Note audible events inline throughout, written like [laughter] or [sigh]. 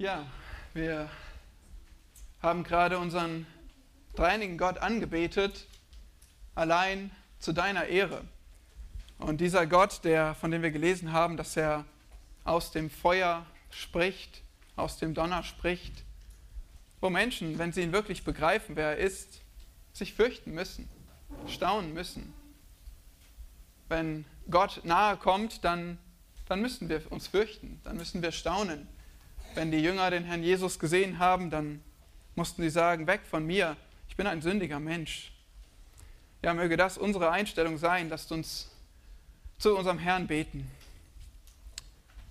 Ja, wir haben gerade unseren dreinigen Gott angebetet, allein zu deiner Ehre. Und dieser Gott, der, von dem wir gelesen haben, dass er aus dem Feuer spricht, aus dem Donner spricht, wo Menschen, wenn sie ihn wirklich begreifen, wer er ist, sich fürchten müssen, staunen müssen. Wenn Gott nahe kommt, dann, dann müssen wir uns fürchten, dann müssen wir staunen. Wenn die Jünger den Herrn Jesus gesehen haben, dann mussten sie sagen, weg von mir, ich bin ein sündiger Mensch. Ja, möge das unsere Einstellung sein, lasst uns zu unserem Herrn beten.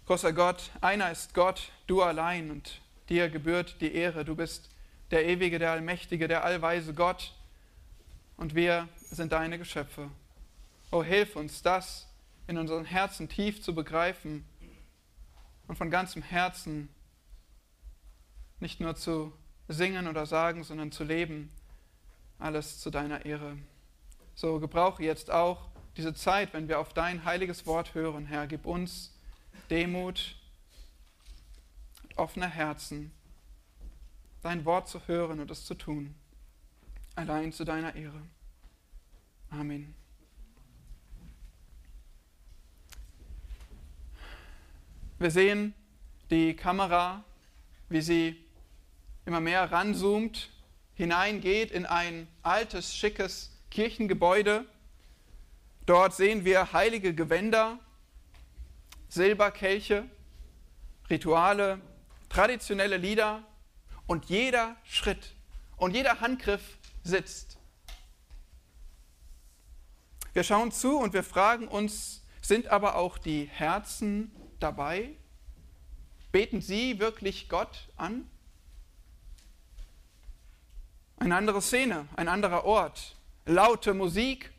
Großer Gott, einer ist Gott, du allein und dir gebührt die Ehre. Du bist der ewige, der allmächtige, der allweise Gott und wir sind deine Geschöpfe. Oh, hilf uns, das in unseren Herzen tief zu begreifen und von ganzem Herzen nicht nur zu singen oder sagen, sondern zu leben. Alles zu deiner Ehre. So gebrauche jetzt auch diese Zeit, wenn wir auf dein heiliges Wort hören, Herr. Gib uns Demut, offene Herzen, dein Wort zu hören und es zu tun. Allein zu deiner Ehre. Amen. Wir sehen die Kamera, wie sie immer mehr ranzoomt, hineingeht in ein altes, schickes Kirchengebäude. Dort sehen wir heilige Gewänder, Silberkelche, Rituale, traditionelle Lieder und jeder Schritt und jeder Handgriff sitzt. Wir schauen zu und wir fragen uns, sind aber auch die Herzen dabei? Beten sie wirklich Gott an? Eine andere Szene, ein anderer Ort, laute Musik,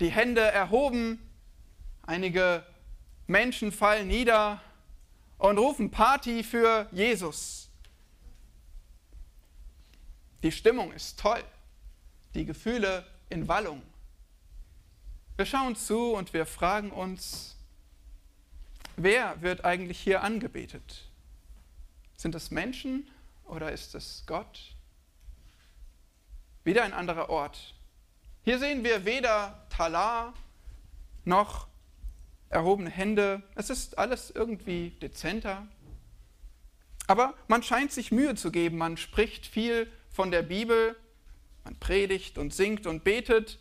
die Hände erhoben, einige Menschen fallen nieder und rufen Party für Jesus. Die Stimmung ist toll, die Gefühle in Wallung. Wir schauen zu und wir fragen uns, wer wird eigentlich hier angebetet? Sind es Menschen oder ist es Gott? Wieder ein anderer Ort. Hier sehen wir weder Talar noch erhobene Hände. Es ist alles irgendwie dezenter. Aber man scheint sich Mühe zu geben. Man spricht viel von der Bibel. Man predigt und singt und betet.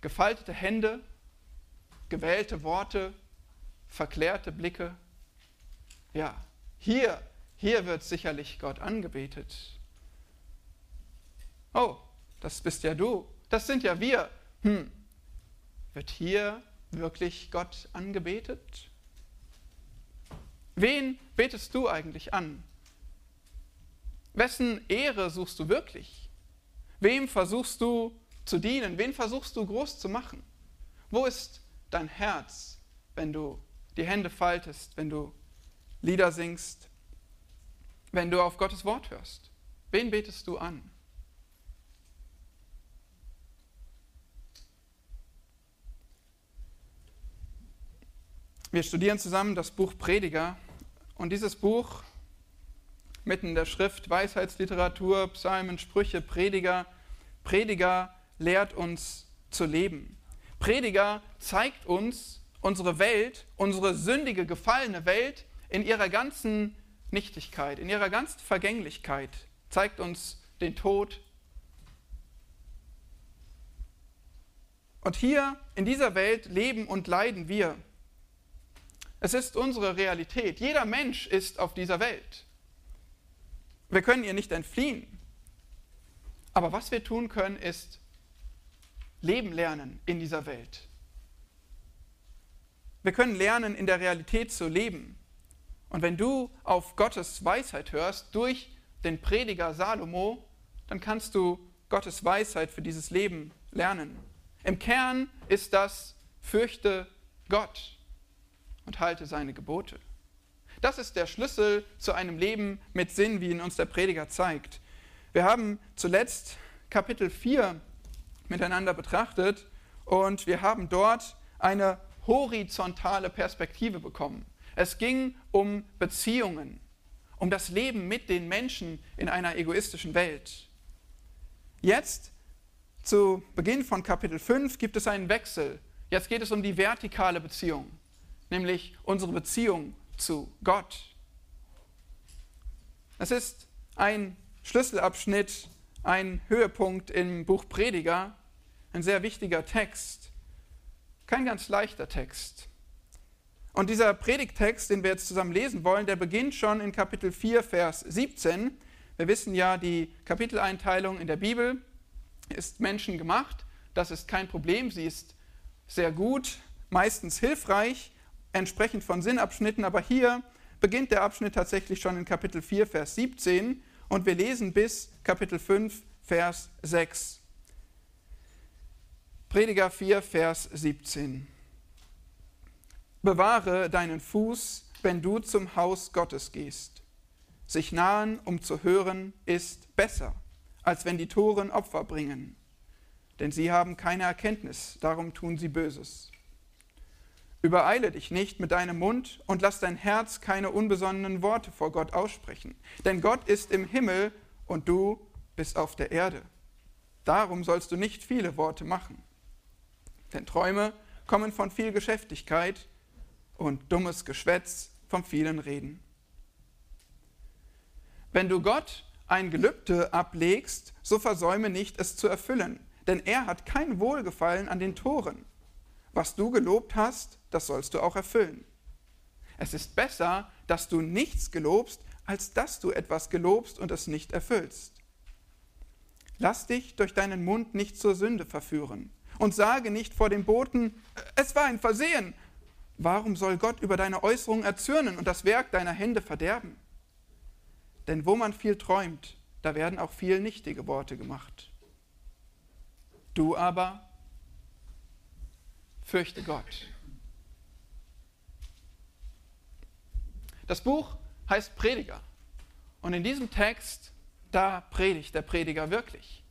Gefaltete Hände, gewählte Worte, verklärte Blicke. Ja, hier, hier wird sicherlich Gott angebetet. Oh, das bist ja du, das sind ja wir. Hm. Wird hier wirklich Gott angebetet? Wen betest du eigentlich an? Wessen Ehre suchst du wirklich? Wem versuchst du zu dienen? Wen versuchst du groß zu machen? Wo ist dein Herz, wenn du die Hände faltest, wenn du Lieder singst, wenn du auf Gottes Wort hörst? Wen betest du an? Wir studieren zusammen das Buch Prediger und dieses Buch mitten in der Schrift Weisheitsliteratur, Psalmen, Sprüche, Prediger. Prediger lehrt uns zu leben. Prediger zeigt uns unsere Welt, unsere sündige, gefallene Welt in ihrer ganzen Nichtigkeit, in ihrer ganzen Vergänglichkeit, zeigt uns den Tod. Und hier in dieser Welt leben und leiden wir. Es ist unsere Realität. Jeder Mensch ist auf dieser Welt. Wir können ihr nicht entfliehen. Aber was wir tun können, ist leben lernen in dieser Welt. Wir können lernen, in der Realität zu leben. Und wenn du auf Gottes Weisheit hörst durch den Prediger Salomo, dann kannst du Gottes Weisheit für dieses Leben lernen. Im Kern ist das, fürchte Gott und halte seine Gebote. Das ist der Schlüssel zu einem Leben mit Sinn, wie ihn uns der Prediger zeigt. Wir haben zuletzt Kapitel 4 miteinander betrachtet und wir haben dort eine horizontale Perspektive bekommen. Es ging um Beziehungen, um das Leben mit den Menschen in einer egoistischen Welt. Jetzt, zu Beginn von Kapitel 5, gibt es einen Wechsel. Jetzt geht es um die vertikale Beziehung, nämlich unsere Beziehung zu Gott. Es ist ein Schlüsselabschnitt, ein Höhepunkt im Buch Prediger, ein sehr wichtiger Text, kein ganz leichter Text. Und dieser Predigtext, den wir jetzt zusammen lesen wollen, der beginnt schon in Kapitel 4, Vers 17. Wir wissen ja, die Kapiteleinteilung in der Bibel ist menschengemacht. Das ist kein Problem. Sie ist sehr gut, meistens hilfreich, entsprechend von Sinnabschnitten. Aber hier beginnt der Abschnitt tatsächlich schon in Kapitel 4, Vers 17 und wir lesen bis Kapitel 5, Vers 6. Prediger 4, Vers 17. Bewahre deinen Fuß, wenn du zum Haus Gottes gehst. Sich nahen, um zu hören, ist besser, als wenn die Toren Opfer bringen. Denn sie haben keine Erkenntnis, darum tun sie Böses. Übereile dich nicht mit deinem Mund und lass dein Herz keine unbesonnenen Worte vor Gott aussprechen. Denn Gott ist im Himmel und du bist auf der Erde. Darum sollst du nicht viele Worte machen. Denn Träume kommen von viel Geschäftigkeit und dummes Geschwätz vom vielen Reden. Wenn du Gott ein Gelübde ablegst, so versäume nicht, es zu erfüllen, denn er hat kein Wohlgefallen an den Toren. Was du gelobt hast, das sollst du auch erfüllen. Es ist besser, dass du nichts gelobst, als dass du etwas gelobst und es nicht erfüllst. Lass dich durch deinen Mund nicht zur Sünde verführen und sage nicht vor dem Boten, es war ein Versehen, Warum soll Gott über deine Äußerungen erzürnen und das Werk deiner Hände verderben? Denn wo man viel träumt, da werden auch viel nichtige Worte gemacht. Du aber fürchte Gott. Das Buch heißt Prediger. Und in diesem Text, da predigt der Prediger wirklich.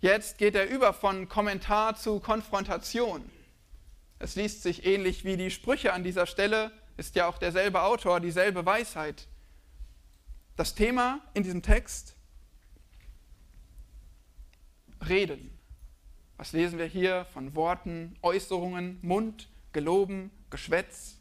Jetzt geht er über von Kommentar zu Konfrontation. Es liest sich ähnlich wie die Sprüche an dieser Stelle, ist ja auch derselbe Autor, dieselbe Weisheit. Das Thema in diesem Text, Reden. Was lesen wir hier von Worten, Äußerungen, Mund, Geloben, Geschwätz?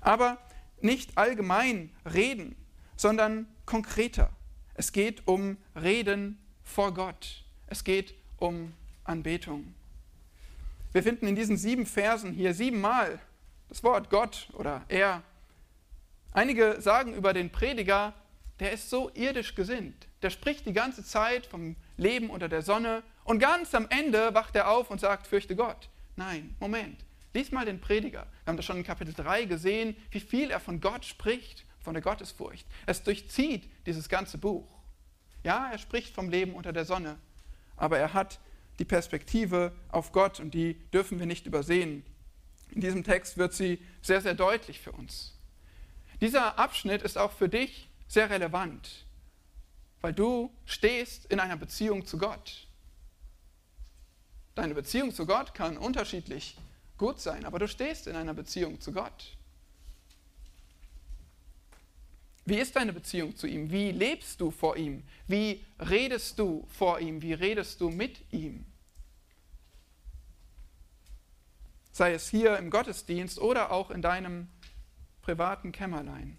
Aber nicht allgemein reden, sondern konkreter. Es geht um Reden vor Gott. Es geht um Anbetung. Wir finden in diesen sieben Versen hier siebenmal das Wort Gott oder er. Einige sagen über den Prediger, der ist so irdisch gesinnt. Der spricht die ganze Zeit vom Leben unter der Sonne und ganz am Ende wacht er auf und sagt, fürchte Gott. Nein, Moment. Lies mal den Prediger. Wir haben das schon in Kapitel 3 gesehen, wie viel er von Gott spricht, von der Gottesfurcht. Es durchzieht dieses ganze Buch. Ja, er spricht vom Leben unter der Sonne, aber er hat die Perspektive auf Gott und die dürfen wir nicht übersehen. In diesem Text wird sie sehr, sehr deutlich für uns. Dieser Abschnitt ist auch für dich sehr relevant, weil du stehst in einer Beziehung zu Gott. Deine Beziehung zu Gott kann unterschiedlich gut sein, aber du stehst in einer Beziehung zu Gott. Wie ist deine Beziehung zu ihm? Wie lebst du vor ihm? Wie redest du vor ihm? Wie redest du mit ihm? Sei es hier im Gottesdienst oder auch in deinem privaten Kämmerlein.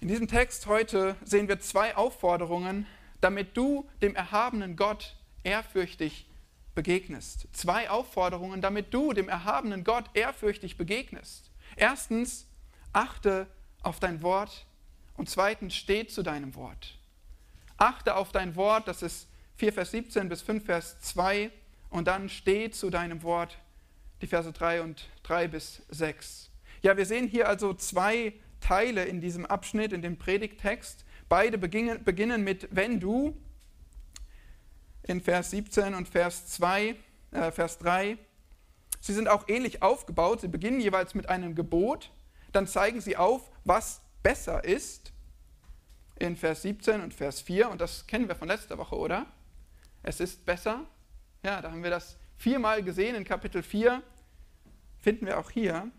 In diesem Text heute sehen wir zwei Aufforderungen, damit du dem erhabenen Gott ehrfürchtig begegnest. Zwei Aufforderungen, damit du dem erhabenen Gott ehrfürchtig begegnest. Erstens, achte auf dein Wort und zweitens, steh zu deinem Wort. Achte auf dein Wort, das ist 4 Vers 17 bis 5 Vers 2 und dann steh zu deinem Wort, die Verse 3 und 3 bis 6. Ja, wir sehen hier also zwei Teile in diesem Abschnitt, in dem Predigttext. Beide beginnen, beginnen mit wenn du in Vers 17 und Vers 2, äh, Vers 3. Sie sind auch ähnlich aufgebaut. Sie beginnen jeweils mit einem Gebot dann zeigen sie auf, was besser ist in Vers 17 und Vers 4. Und das kennen wir von letzter Woche, oder? Es ist besser. Ja, da haben wir das viermal gesehen in Kapitel 4. finden wir auch hier.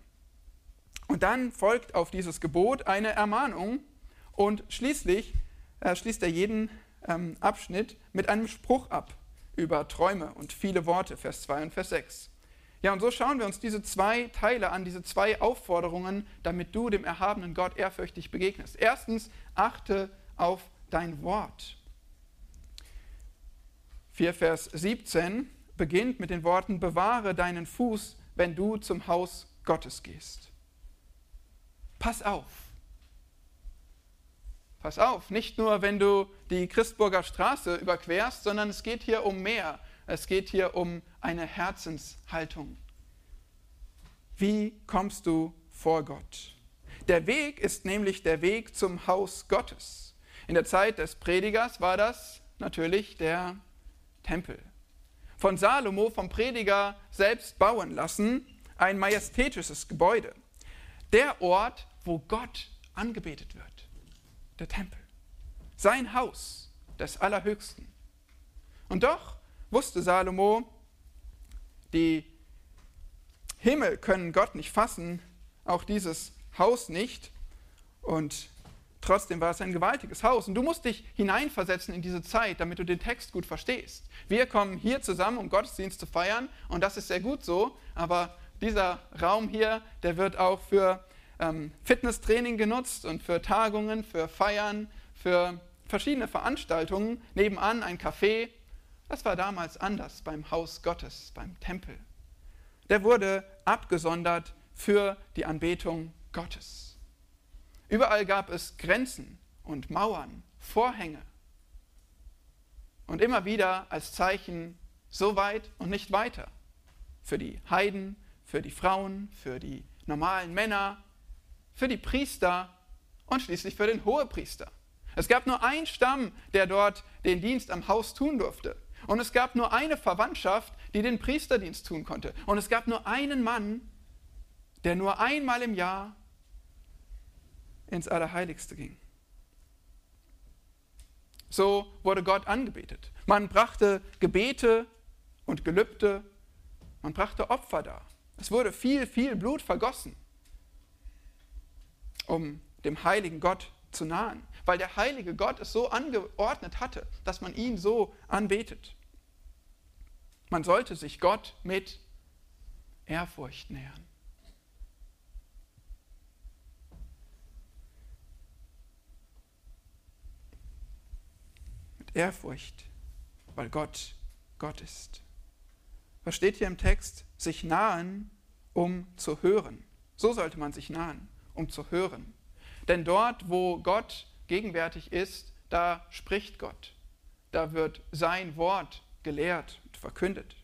Und dann folgt auf dieses Gebot eine Ermahnung und schließlich äh, schließt er jeden ähm, Abschnitt mit einem Spruch ab über Träume und viele Worte, Vers 2 und Vers 6. Ja, und so schauen wir uns diese zwei Teile an, diese zwei Aufforderungen, damit du dem erhabenen Gott ehrfürchtig begegnest. Erstens, achte auf dein Wort. 4 Vers 17 beginnt mit den Worten, bewahre deinen Fuß, wenn du zum Haus Gottes gehst. Pass auf. Pass auf, nicht nur, wenn du die Christburger Straße überquerst, sondern es geht hier um mehr. Es geht hier um eine Herzenshaltung. Wie kommst du vor Gott? Der Weg ist nämlich der Weg zum Haus Gottes. In der Zeit des Predigers war das natürlich der Tempel. Von Salomo, vom Prediger selbst bauen lassen, ein majestätisches Gebäude. Der Ort, wo Gott angebetet wird. Der Tempel. Sein Haus des Allerhöchsten. Und doch wusste Salomo, die Himmel können Gott nicht fassen, auch dieses Haus nicht. Und trotzdem war es ein gewaltiges Haus. Und du musst dich hineinversetzen in diese Zeit, damit du den Text gut verstehst. Wir kommen hier zusammen, um Gottesdienst zu feiern. Und das ist sehr gut so. Aber dieser Raum hier, der wird auch für ähm, Fitnesstraining genutzt und für Tagungen, für Feiern, für verschiedene Veranstaltungen. Nebenan ein Café. Das war damals anders beim Haus Gottes, beim Tempel. Der wurde abgesondert für die Anbetung Gottes. Überall gab es Grenzen und Mauern, Vorhänge. Und immer wieder als Zeichen so weit und nicht weiter. Für die Heiden, für die Frauen, für die normalen Männer, für die Priester und schließlich für den Hohepriester. Es gab nur einen Stamm, der dort den Dienst am Haus tun durfte. Und es gab nur eine Verwandtschaft, die den Priesterdienst tun konnte. Und es gab nur einen Mann, der nur einmal im Jahr ins Allerheiligste ging. So wurde Gott angebetet. Man brachte Gebete und Gelübde, man brachte Opfer dar. Es wurde viel, viel Blut vergossen, um dem heiligen Gott zu nahen, weil der heilige Gott es so angeordnet hatte, dass man ihn so anbetet. Man sollte sich Gott mit Ehrfurcht nähern. Mit Ehrfurcht, weil Gott Gott ist. Was steht hier im Text? Sich nahen, um zu hören. So sollte man sich nahen, um zu hören. Denn dort, wo Gott gegenwärtig ist, da spricht Gott. Da wird sein Wort gelehrt verkündet.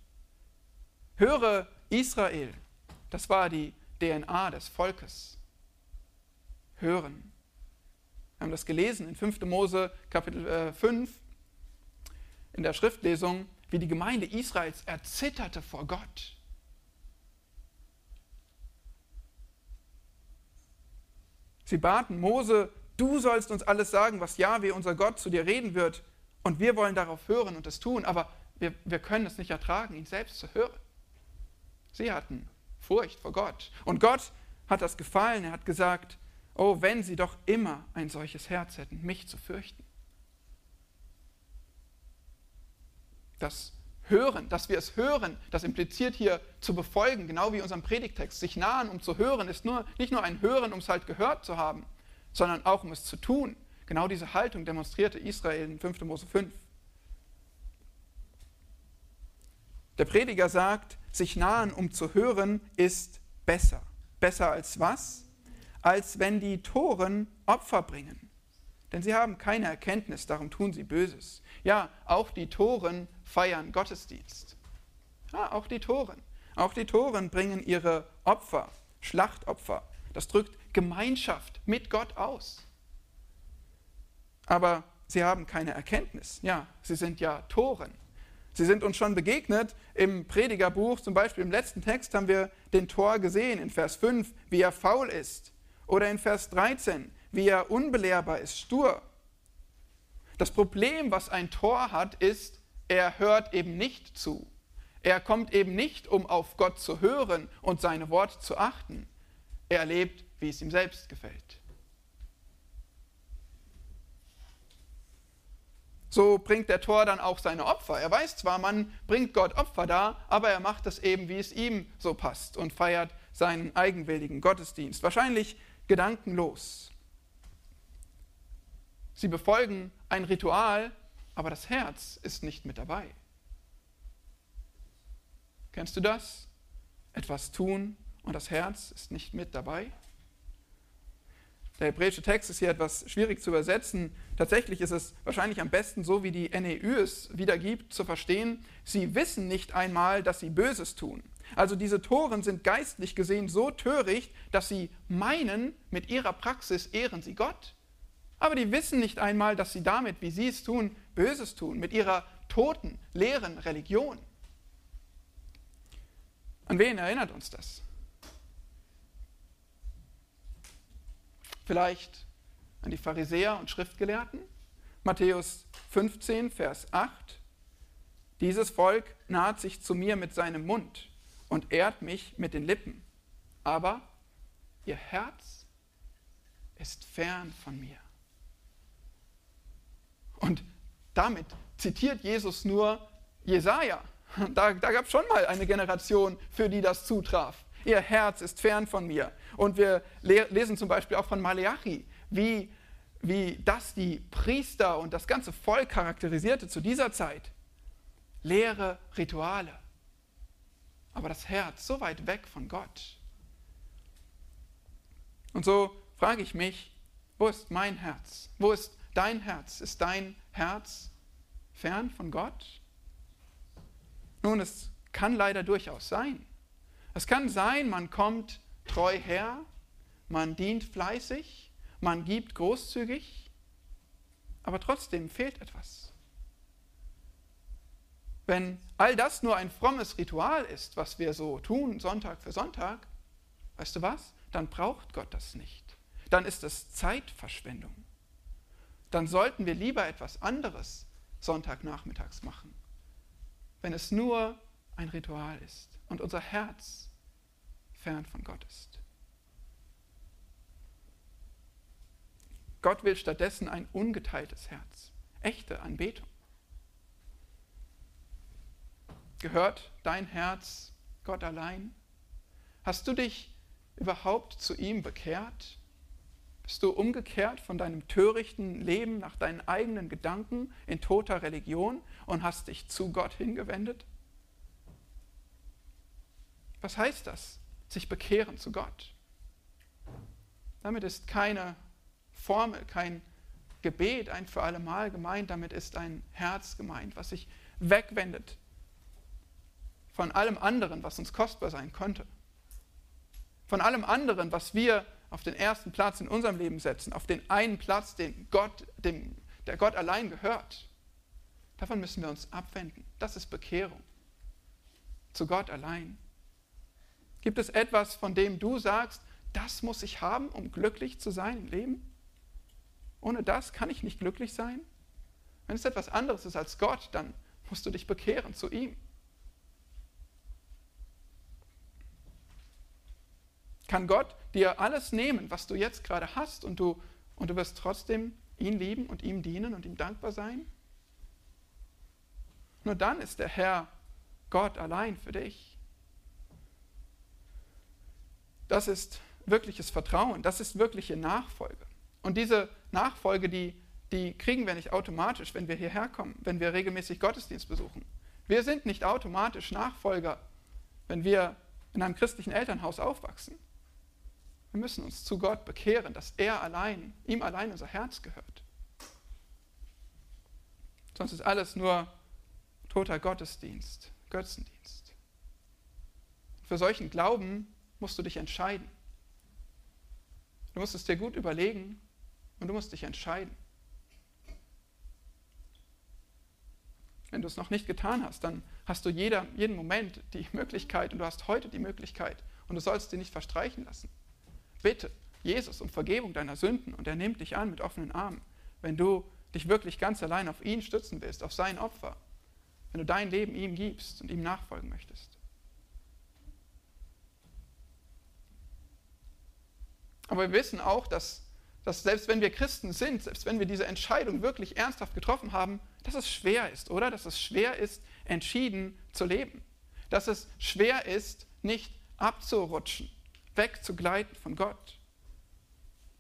Höre Israel, das war die DNA des Volkes. Hören. Wir haben das gelesen in 5. Mose Kapitel 5 äh, in der Schriftlesung, wie die Gemeinde Israels erzitterte vor Gott. Sie baten Mose, du sollst uns alles sagen, was Jahwe, unser Gott, zu dir reden wird. Und wir wollen darauf hören und es tun. Aber wir, wir können es nicht ertragen, ihn selbst zu hören. Sie hatten Furcht vor Gott. Und Gott hat das gefallen. Er hat gesagt, oh, wenn sie doch immer ein solches Herz hätten, mich zu fürchten. Das Hören, dass wir es hören, das impliziert hier zu befolgen, genau wie unserem Predigtext. Sich nahen, um zu hören, ist nur, nicht nur ein Hören, um es halt gehört zu haben, sondern auch um es zu tun. Genau diese Haltung demonstrierte Israel in 5. Mose 5. Der Prediger sagt, sich nahen, um zu hören, ist besser. Besser als was? Als wenn die Toren Opfer bringen. Denn sie haben keine Erkenntnis, darum tun sie Böses. Ja, auch die Toren feiern Gottesdienst. Ja, auch die Toren. Auch die Toren bringen ihre Opfer, Schlachtopfer. Das drückt Gemeinschaft mit Gott aus. Aber sie haben keine Erkenntnis. Ja, sie sind ja Toren. Sie sind uns schon begegnet im Predigerbuch, zum Beispiel im letzten Text haben wir den Tor gesehen, in Vers 5, wie er faul ist. Oder in Vers 13, wie er unbelehrbar ist, stur. Das Problem, was ein Tor hat, ist, er hört eben nicht zu. Er kommt eben nicht, um auf Gott zu hören und seine Worte zu achten. Er lebt, wie es ihm selbst gefällt. So bringt der Tor dann auch seine Opfer. Er weiß zwar, man bringt Gott Opfer dar, aber er macht es eben, wie es ihm so passt und feiert seinen eigenwilligen Gottesdienst. Wahrscheinlich gedankenlos. Sie befolgen ein Ritual, aber das Herz ist nicht mit dabei. Kennst du das? Etwas tun und das Herz ist nicht mit dabei? Der hebräische Text ist hier etwas schwierig zu übersetzen. Tatsächlich ist es wahrscheinlich am besten, so wie die NEU es wiedergibt, zu verstehen. Sie wissen nicht einmal, dass sie Böses tun. Also diese Toren sind geistlich gesehen so töricht, dass sie meinen, mit ihrer Praxis ehren sie Gott. Aber die wissen nicht einmal, dass sie damit, wie sie es tun, Böses tun, mit ihrer toten, leeren Religion. An wen erinnert uns das? Vielleicht an die Pharisäer und Schriftgelehrten? Matthäus 15, Vers 8. Dieses Volk naht sich zu mir mit seinem Mund und ehrt mich mit den Lippen, aber ihr Herz ist fern von mir. Und damit zitiert Jesus nur Jesaja. Da, da gab es schon mal eine Generation, für die das zutraf. Ihr Herz ist fern von mir. Und wir lesen zum Beispiel auch von Maleachi, wie, wie das die Priester und das ganze Volk charakterisierte zu dieser Zeit. Leere Rituale. Aber das Herz so weit weg von Gott. Und so frage ich mich, wo ist mein Herz? Wo ist dein Herz? Ist dein Herz fern von Gott? Nun, es kann leider durchaus sein. Es kann sein, man kommt treu her, man dient fleißig, man gibt großzügig, aber trotzdem fehlt etwas. Wenn all das nur ein frommes Ritual ist, was wir so tun, Sonntag für Sonntag, weißt du was? Dann braucht Gott das nicht. Dann ist es Zeitverschwendung. Dann sollten wir lieber etwas anderes Sonntagnachmittags machen, wenn es nur ein Ritual ist und unser Herz fern von Gott ist. Gott will stattdessen ein ungeteiltes Herz, echte Anbetung. Gehört dein Herz Gott allein? Hast du dich überhaupt zu ihm bekehrt? Bist du umgekehrt von deinem törichten Leben nach deinen eigenen Gedanken in toter Religion und hast dich zu Gott hingewendet? Was heißt das? Sich bekehren zu Gott. Damit ist keine Formel, kein Gebet ein für alle Mal gemeint, damit ist ein Herz gemeint, was sich wegwendet von allem anderen, was uns kostbar sein könnte. Von allem anderen, was wir auf den ersten Platz in unserem Leben setzen, auf den einen Platz, den Gott, dem, der Gott allein gehört. Davon müssen wir uns abwenden. Das ist Bekehrung. Zu Gott allein. Gibt es etwas, von dem du sagst, das muss ich haben, um glücklich zu sein im Leben? Ohne das kann ich nicht glücklich sein? Wenn es etwas anderes ist als Gott, dann musst du dich bekehren zu ihm. Kann Gott dir alles nehmen, was du jetzt gerade hast, und du, und du wirst trotzdem ihn lieben und ihm dienen und ihm dankbar sein? Nur dann ist der Herr Gott allein für dich. Das ist wirkliches Vertrauen, das ist wirkliche Nachfolge. Und diese Nachfolge, die, die kriegen wir nicht automatisch, wenn wir hierher kommen, wenn wir regelmäßig Gottesdienst besuchen. Wir sind nicht automatisch Nachfolger, wenn wir in einem christlichen Elternhaus aufwachsen. Wir müssen uns zu Gott bekehren, dass er allein, ihm allein unser Herz gehört. Sonst ist alles nur toter Gottesdienst, Götzendienst. Für solchen Glauben musst du dich entscheiden. Du musst es dir gut überlegen und du musst dich entscheiden. Wenn du es noch nicht getan hast, dann hast du jeder, jeden Moment die Möglichkeit und du hast heute die Möglichkeit und du sollst sie nicht verstreichen lassen. Bitte Jesus um Vergebung deiner Sünden und er nimmt dich an mit offenen Armen, wenn du dich wirklich ganz allein auf ihn stützen willst, auf sein Opfer, wenn du dein Leben ihm gibst und ihm nachfolgen möchtest. Aber wir wissen auch, dass, dass selbst wenn wir Christen sind, selbst wenn wir diese Entscheidung wirklich ernsthaft getroffen haben, dass es schwer ist, oder? Dass es schwer ist, entschieden zu leben. Dass es schwer ist, nicht abzurutschen, wegzugleiten von Gott.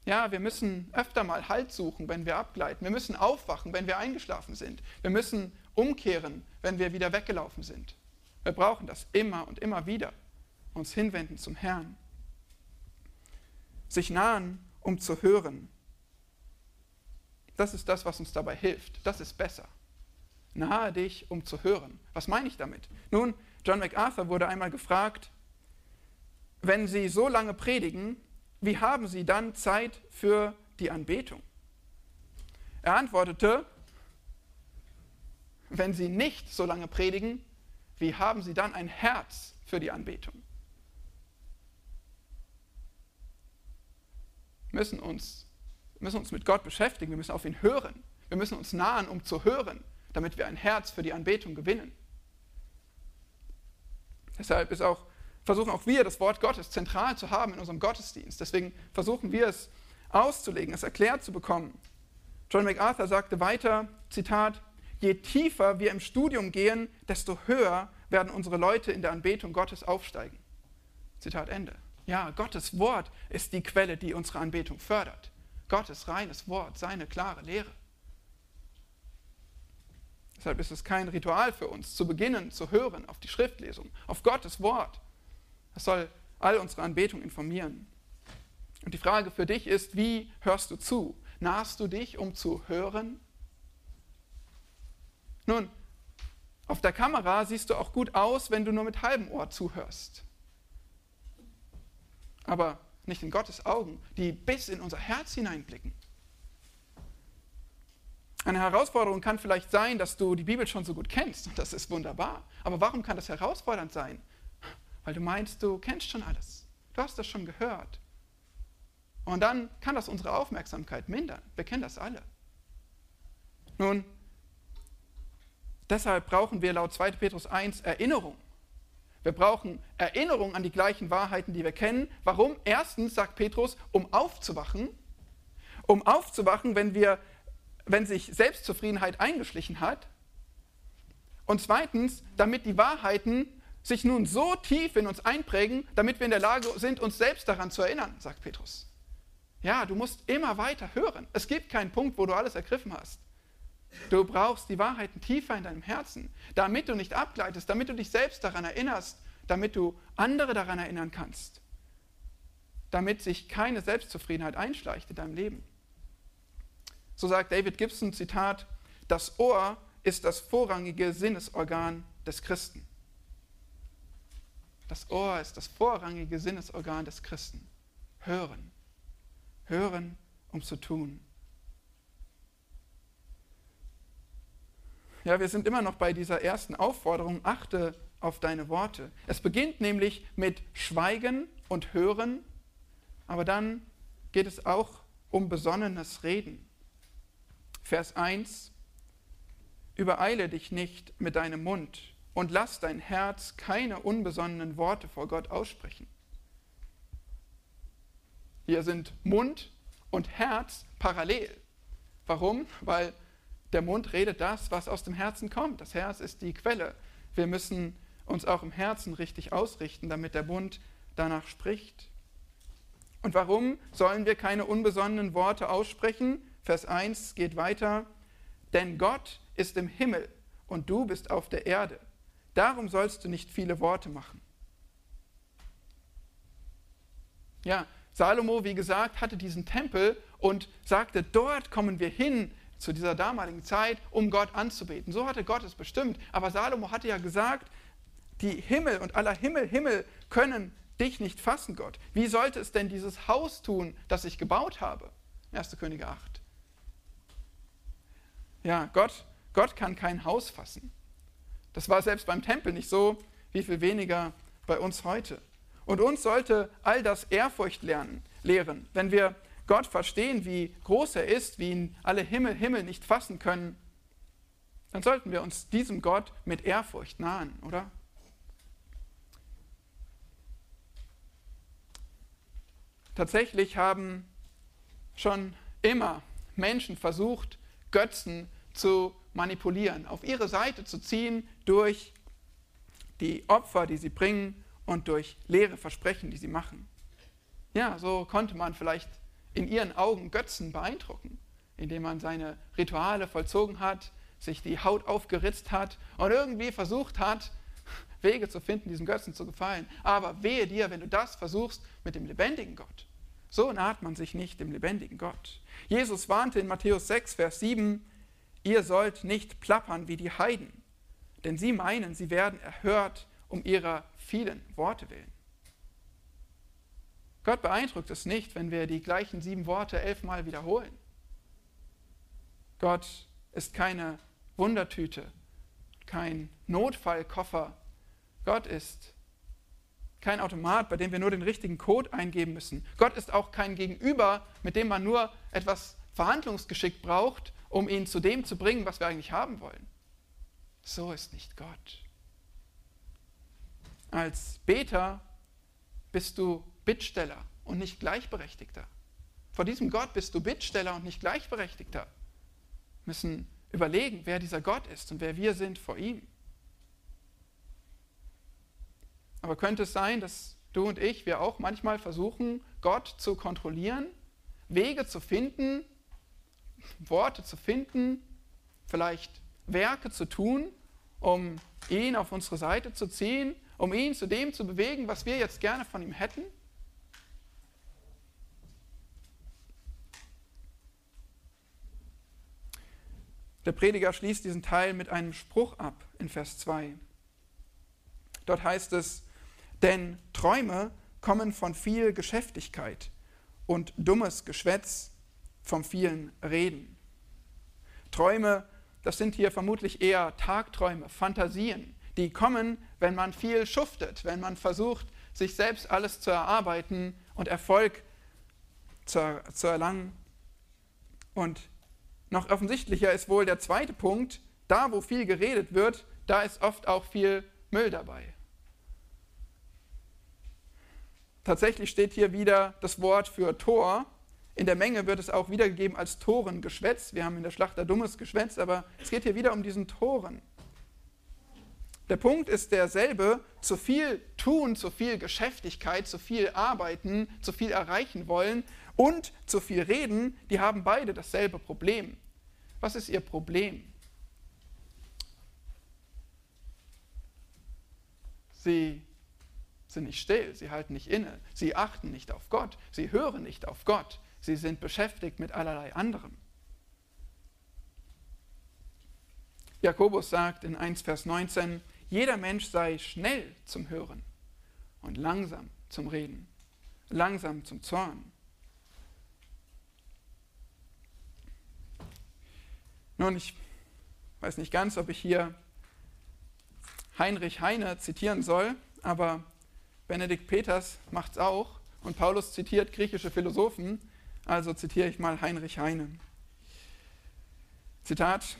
Ja, wir müssen öfter mal Halt suchen, wenn wir abgleiten. Wir müssen aufwachen, wenn wir eingeschlafen sind. Wir müssen umkehren, wenn wir wieder weggelaufen sind. Wir brauchen das immer und immer wieder. Uns hinwenden zum Herrn sich nahen, um zu hören. Das ist das, was uns dabei hilft. Das ist besser. Nahe dich, um zu hören. Was meine ich damit? Nun, John MacArthur wurde einmal gefragt, wenn Sie so lange predigen, wie haben Sie dann Zeit für die Anbetung? Er antwortete, wenn Sie nicht so lange predigen, wie haben Sie dann ein Herz für die Anbetung? müssen uns, müssen uns mit Gott beschäftigen, wir müssen auf ihn hören. Wir müssen uns nahen, um zu hören, damit wir ein Herz für die Anbetung gewinnen. Deshalb ist auch, versuchen auch wir, das Wort Gottes zentral zu haben in unserem Gottesdienst. Deswegen versuchen wir es auszulegen, es erklärt zu bekommen. John MacArthur sagte weiter, Zitat, je tiefer wir im Studium gehen, desto höher werden unsere Leute in der Anbetung Gottes aufsteigen. Zitat Ende. Ja, Gottes Wort ist die Quelle, die unsere Anbetung fördert. Gottes reines Wort, seine klare Lehre. Deshalb ist es kein Ritual für uns, zu beginnen zu hören auf die Schriftlesung, auf Gottes Wort. Das soll all unsere Anbetung informieren. Und die Frage für dich ist, wie hörst du zu? Nahst du dich, um zu hören? Nun, auf der Kamera siehst du auch gut aus, wenn du nur mit halbem Ohr zuhörst aber nicht in Gottes Augen, die bis in unser Herz hineinblicken. Eine Herausforderung kann vielleicht sein, dass du die Bibel schon so gut kennst und das ist wunderbar. Aber warum kann das herausfordernd sein? Weil du meinst, du kennst schon alles. Du hast das schon gehört. Und dann kann das unsere Aufmerksamkeit mindern. Wir kennen das alle. Nun, deshalb brauchen wir laut 2. Petrus 1 Erinnerung. Wir brauchen Erinnerung an die gleichen Wahrheiten, die wir kennen. Warum? Erstens, sagt Petrus, um aufzuwachen. Um aufzuwachen, wenn, wir, wenn sich Selbstzufriedenheit eingeschlichen hat. Und zweitens, damit die Wahrheiten sich nun so tief in uns einprägen, damit wir in der Lage sind, uns selbst daran zu erinnern, sagt Petrus. Ja, du musst immer weiter hören. Es gibt keinen Punkt, wo du alles ergriffen hast. Du brauchst die Wahrheiten tiefer in deinem Herzen, damit du nicht abgleitest, damit du dich selbst daran erinnerst, damit du andere daran erinnern kannst, damit sich keine Selbstzufriedenheit einschleicht in deinem Leben. So sagt David Gibson, Zitat, das Ohr ist das vorrangige Sinnesorgan des Christen. Das Ohr ist das vorrangige Sinnesorgan des Christen. Hören. Hören, um zu tun. Ja, wir sind immer noch bei dieser ersten Aufforderung, achte auf deine Worte. Es beginnt nämlich mit Schweigen und Hören, aber dann geht es auch um besonnenes Reden. Vers 1, Übereile dich nicht mit deinem Mund und lass dein Herz keine unbesonnenen Worte vor Gott aussprechen. Hier sind Mund und Herz parallel. Warum? Weil der Mund redet das, was aus dem Herzen kommt. Das Herz ist die Quelle. Wir müssen uns auch im Herzen richtig ausrichten, damit der Mund danach spricht. Und warum sollen wir keine unbesonnenen Worte aussprechen? Vers 1 geht weiter. Denn Gott ist im Himmel und du bist auf der Erde. Darum sollst du nicht viele Worte machen. Ja, Salomo, wie gesagt, hatte diesen Tempel und sagte, dort kommen wir hin, zu dieser damaligen Zeit, um Gott anzubeten. So hatte Gott es bestimmt. Aber Salomo hatte ja gesagt, die Himmel und aller Himmel, Himmel können dich nicht fassen, Gott. Wie sollte es denn dieses Haus tun, das ich gebaut habe? 1. Könige 8. Ja, Gott, Gott kann kein Haus fassen. Das war selbst beim Tempel nicht so, wie viel weniger bei uns heute. Und uns sollte all das Ehrfurcht lernen, lehren. Wenn wir Gott verstehen, wie groß er ist, wie ihn alle Himmel, Himmel nicht fassen können, dann sollten wir uns diesem Gott mit Ehrfurcht nahen, oder? Tatsächlich haben schon immer Menschen versucht, Götzen zu manipulieren, auf ihre Seite zu ziehen durch die Opfer, die sie bringen und durch leere Versprechen, die sie machen. Ja, so konnte man vielleicht in ihren Augen Götzen beeindrucken, indem man seine Rituale vollzogen hat, sich die Haut aufgeritzt hat und irgendwie versucht hat, Wege zu finden, diesem Götzen zu gefallen. Aber wehe dir, wenn du das versuchst mit dem lebendigen Gott. So naht man sich nicht dem lebendigen Gott. Jesus warnte in Matthäus 6, Vers 7, ihr sollt nicht plappern wie die Heiden, denn sie meinen, sie werden erhört um ihrer vielen Worte willen. Gott beeindruckt es nicht, wenn wir die gleichen sieben Worte elfmal wiederholen. Gott ist keine Wundertüte, kein Notfallkoffer. Gott ist kein Automat, bei dem wir nur den richtigen Code eingeben müssen. Gott ist auch kein Gegenüber, mit dem man nur etwas Verhandlungsgeschick braucht, um ihn zu dem zu bringen, was wir eigentlich haben wollen. So ist nicht Gott. Als Beter bist du Bittsteller und nicht Gleichberechtigter. Vor diesem Gott bist du Bittsteller und nicht Gleichberechtigter. Wir müssen überlegen, wer dieser Gott ist und wer wir sind vor ihm. Aber könnte es sein, dass du und ich, wir auch manchmal versuchen, Gott zu kontrollieren, Wege zu finden, Worte zu finden, vielleicht Werke zu tun, um ihn auf unsere Seite zu ziehen, um ihn zu dem zu bewegen, was wir jetzt gerne von ihm hätten? Der Prediger schließt diesen Teil mit einem Spruch ab in Vers 2. Dort heißt es, denn Träume kommen von viel Geschäftigkeit und dummes Geschwätz vom vielen Reden. Träume, das sind hier vermutlich eher Tagträume, Fantasien, die kommen, wenn man viel schuftet, wenn man versucht, sich selbst alles zu erarbeiten und Erfolg zu, zu erlangen. Und noch offensichtlicher ist wohl der zweite Punkt, da wo viel geredet wird, da ist oft auch viel Müll dabei. Tatsächlich steht hier wieder das Wort für Tor. In der Menge wird es auch wiedergegeben als Torengeschwätz. Wir haben in der Schlachter dummes Geschwätz, aber es geht hier wieder um diesen Toren. Der Punkt ist derselbe, zu viel tun, zu viel Geschäftigkeit, zu viel arbeiten, zu viel erreichen wollen und zu viel reden, die haben beide dasselbe Problem. Was ist ihr Problem? Sie sind nicht still, sie halten nicht inne, sie achten nicht auf Gott, sie hören nicht auf Gott, sie sind beschäftigt mit allerlei anderem. Jakobus sagt in 1 Vers 19, jeder Mensch sei schnell zum Hören und langsam zum Reden, langsam zum Zorn. Nun, ich weiß nicht ganz, ob ich hier Heinrich Heine zitieren soll, aber Benedikt Peters macht es auch und Paulus zitiert griechische Philosophen, also zitiere ich mal Heinrich Heine. Zitat: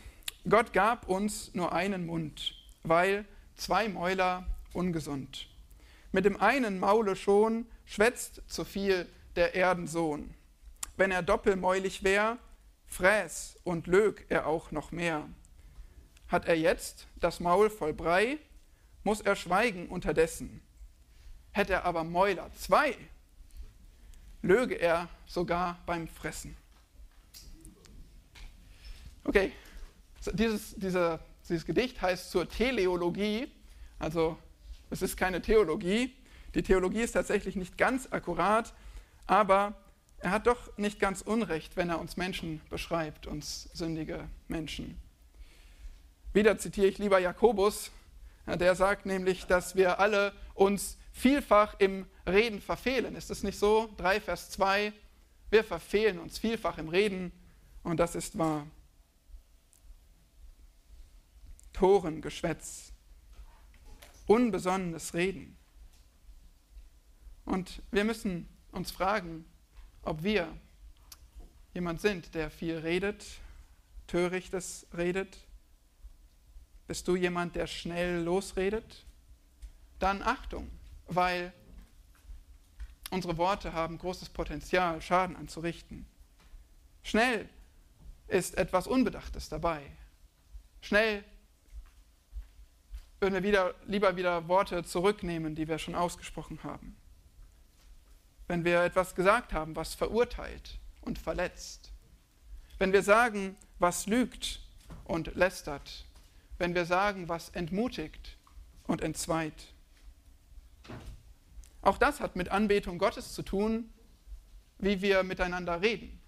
Gott gab uns nur einen Mund, weil zwei Mäuler ungesund. Mit dem einen Maule schon schwätzt zu viel der Erdensohn. Wenn er doppelmäulig wär, fräß und lög er auch noch mehr. Hat er jetzt das Maul voll Brei, muss er schweigen unterdessen. Hätte er aber Mäuler zwei, löge er sogar beim Fressen. Okay, dieses, dieser, dieses Gedicht heißt zur Teleologie, also es ist keine Theologie. Die Theologie ist tatsächlich nicht ganz akkurat, aber er hat doch nicht ganz Unrecht, wenn er uns Menschen beschreibt, uns sündige Menschen. Wieder zitiere ich lieber Jakobus, der sagt nämlich, dass wir alle uns vielfach im Reden verfehlen. Ist es nicht so? 3 Vers 2, wir verfehlen uns vielfach im Reden und das ist wahr. Toren, Geschwätz, unbesonnenes Reden. Und wir müssen uns fragen, ob wir jemand sind, der viel redet, törichtes redet, Bist du jemand, der schnell losredet? Dann Achtung, weil unsere Worte haben großes Potenzial, Schaden anzurichten. Schnell ist etwas Unbedachtes dabei. Schnell würden wir wieder, lieber wieder Worte zurücknehmen, die wir schon ausgesprochen haben. Wenn wir etwas gesagt haben, was verurteilt und verletzt. Wenn wir sagen, was lügt und lästert. Wenn wir sagen, was entmutigt und entzweit. Auch das hat mit Anbetung Gottes zu tun, wie wir miteinander reden,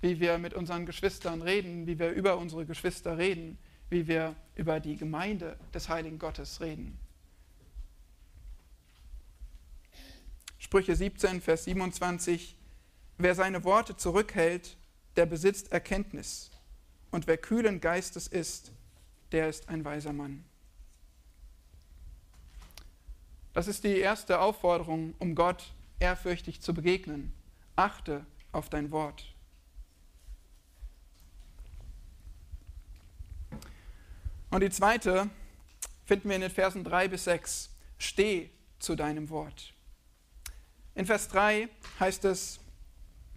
wie wir mit unseren Geschwistern reden, wie wir über unsere Geschwister reden, wie wir über die Gemeinde des heiligen Gottes reden. Sprüche 17, Vers 27, wer seine Worte zurückhält, der besitzt Erkenntnis, und wer kühlen Geistes ist, der ist ein weiser Mann. Das ist die erste Aufforderung, um Gott ehrfürchtig zu begegnen. Achte auf dein Wort. Und die zweite finden wir in den Versen 3 bis 6. Steh zu deinem Wort. In Vers 3 heißt es,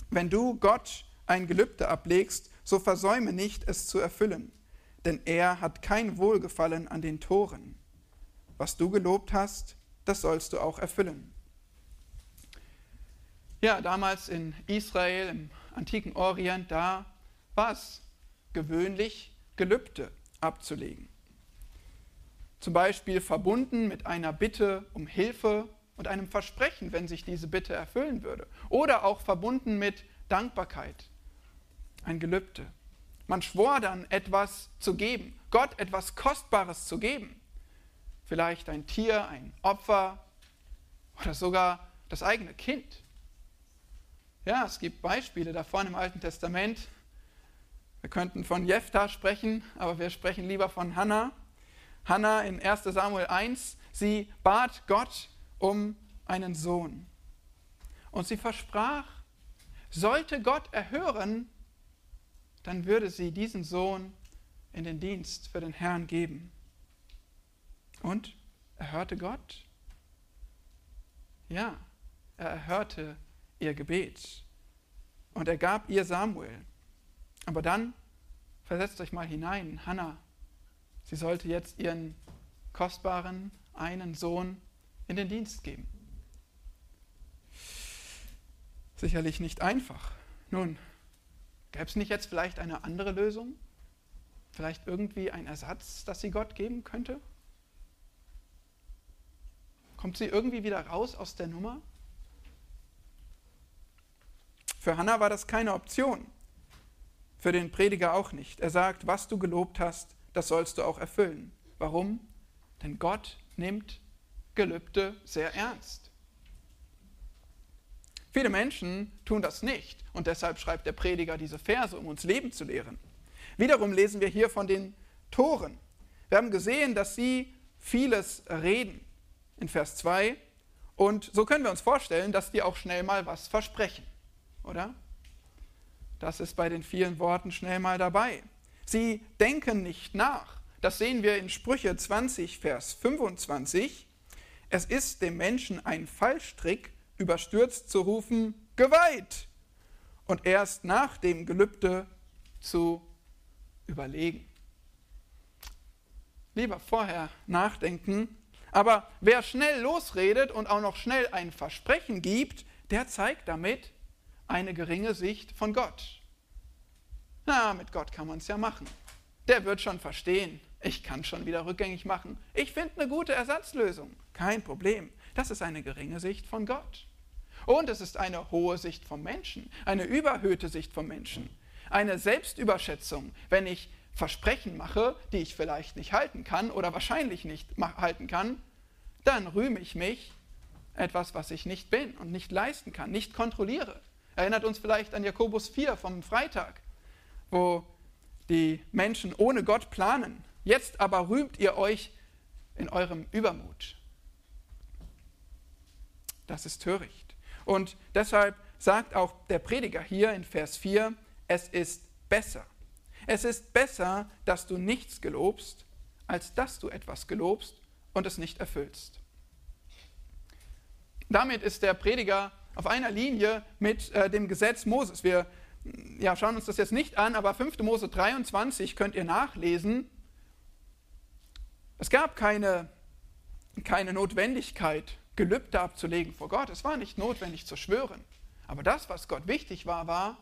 wenn du Gott ein Gelübde ablegst, so versäume nicht, es zu erfüllen, denn er hat kein Wohlgefallen an den Toren. Was du gelobt hast, das sollst du auch erfüllen. Ja, damals in Israel, im antiken Orient, da war es gewöhnlich, Gelübde abzulegen. Zum Beispiel verbunden mit einer Bitte um Hilfe und einem Versprechen, wenn sich diese Bitte erfüllen würde. Oder auch verbunden mit Dankbarkeit, ein Gelübde. Man schwor dann etwas zu geben, Gott etwas Kostbares zu geben. Vielleicht ein Tier, ein Opfer oder sogar das eigene Kind. Ja, es gibt Beispiele davon im Alten Testament. Wir könnten von Jephthah sprechen, aber wir sprechen lieber von Hannah. Hannah in 1 Samuel 1, sie bat Gott um einen Sohn. Und sie versprach, sollte Gott erhören, dann würde sie diesen Sohn in den Dienst für den Herrn geben. Und erhörte Gott? Ja, er erhörte ihr Gebet. Und er gab ihr Samuel. Aber dann, versetzt euch mal hinein, Hannah, sie sollte jetzt ihren kostbaren einen Sohn in den Dienst geben. Sicherlich nicht einfach. Nun, gäbe es nicht jetzt vielleicht eine andere Lösung? Vielleicht irgendwie ein Ersatz, das sie Gott geben könnte? Kommt sie irgendwie wieder raus aus der Nummer? Für Hannah war das keine Option. Für den Prediger auch nicht. Er sagt, was du gelobt hast, das sollst du auch erfüllen. Warum? Denn Gott nimmt Gelübde sehr ernst. Viele Menschen tun das nicht und deshalb schreibt der Prediger diese Verse, um uns Leben zu lehren. Wiederum lesen wir hier von den Toren. Wir haben gesehen, dass sie vieles reden in Vers 2 und so können wir uns vorstellen, dass die auch schnell mal was versprechen, oder? Das ist bei den vielen Worten schnell mal dabei. Sie denken nicht nach. Das sehen wir in Sprüche 20, Vers 25. Es ist dem Menschen ein Fallstrick, überstürzt zu rufen, geweiht, und erst nach dem Gelübde zu überlegen. Lieber vorher nachdenken, aber wer schnell losredet und auch noch schnell ein Versprechen gibt, der zeigt damit eine geringe Sicht von Gott. Na, mit Gott kann man es ja machen. Der wird schon verstehen, ich kann schon wieder rückgängig machen. Ich finde eine gute Ersatzlösung. Kein Problem. Das ist eine geringe Sicht von Gott. Und es ist eine hohe Sicht vom Menschen, eine überhöhte Sicht vom Menschen, eine Selbstüberschätzung, wenn ich Versprechen mache, die ich vielleicht nicht halten kann oder wahrscheinlich nicht halten kann, dann rühme ich mich etwas, was ich nicht bin und nicht leisten kann, nicht kontrolliere. Erinnert uns vielleicht an Jakobus 4 vom Freitag, wo die Menschen ohne Gott planen. Jetzt aber rühmt ihr euch in eurem Übermut. Das ist töricht. Und deshalb sagt auch der Prediger hier in Vers 4, es ist besser. Es ist besser, dass du nichts gelobst, als dass du etwas gelobst und es nicht erfüllst. Damit ist der Prediger auf einer Linie mit äh, dem Gesetz Moses. Wir ja, schauen uns das jetzt nicht an, aber 5. Mose 23 könnt ihr nachlesen. Es gab keine, keine Notwendigkeit, Gelübde abzulegen vor Gott. Es war nicht notwendig zu schwören. Aber das, was Gott wichtig war, war,